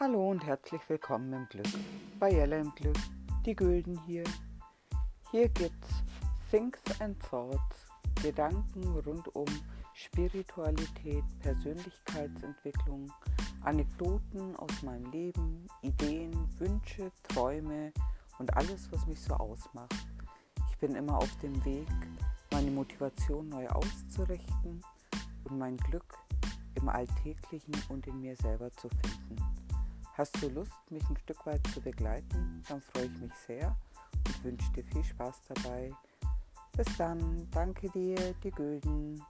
Hallo und herzlich willkommen im Glück. Bei Jelle im Glück, die Gülden hier. Hier gibt's Things and Thoughts, Gedanken rund um Spiritualität, Persönlichkeitsentwicklung, Anekdoten aus meinem Leben, Ideen, Wünsche, Träume und alles, was mich so ausmacht. Ich bin immer auf dem Weg, meine Motivation neu auszurichten und mein Glück im Alltäglichen und in mir selber zu finden. Hast du Lust, mich ein Stück weit zu begleiten? Dann freue ich mich sehr und wünsche dir viel Spaß dabei. Bis dann, danke dir, die Gülden.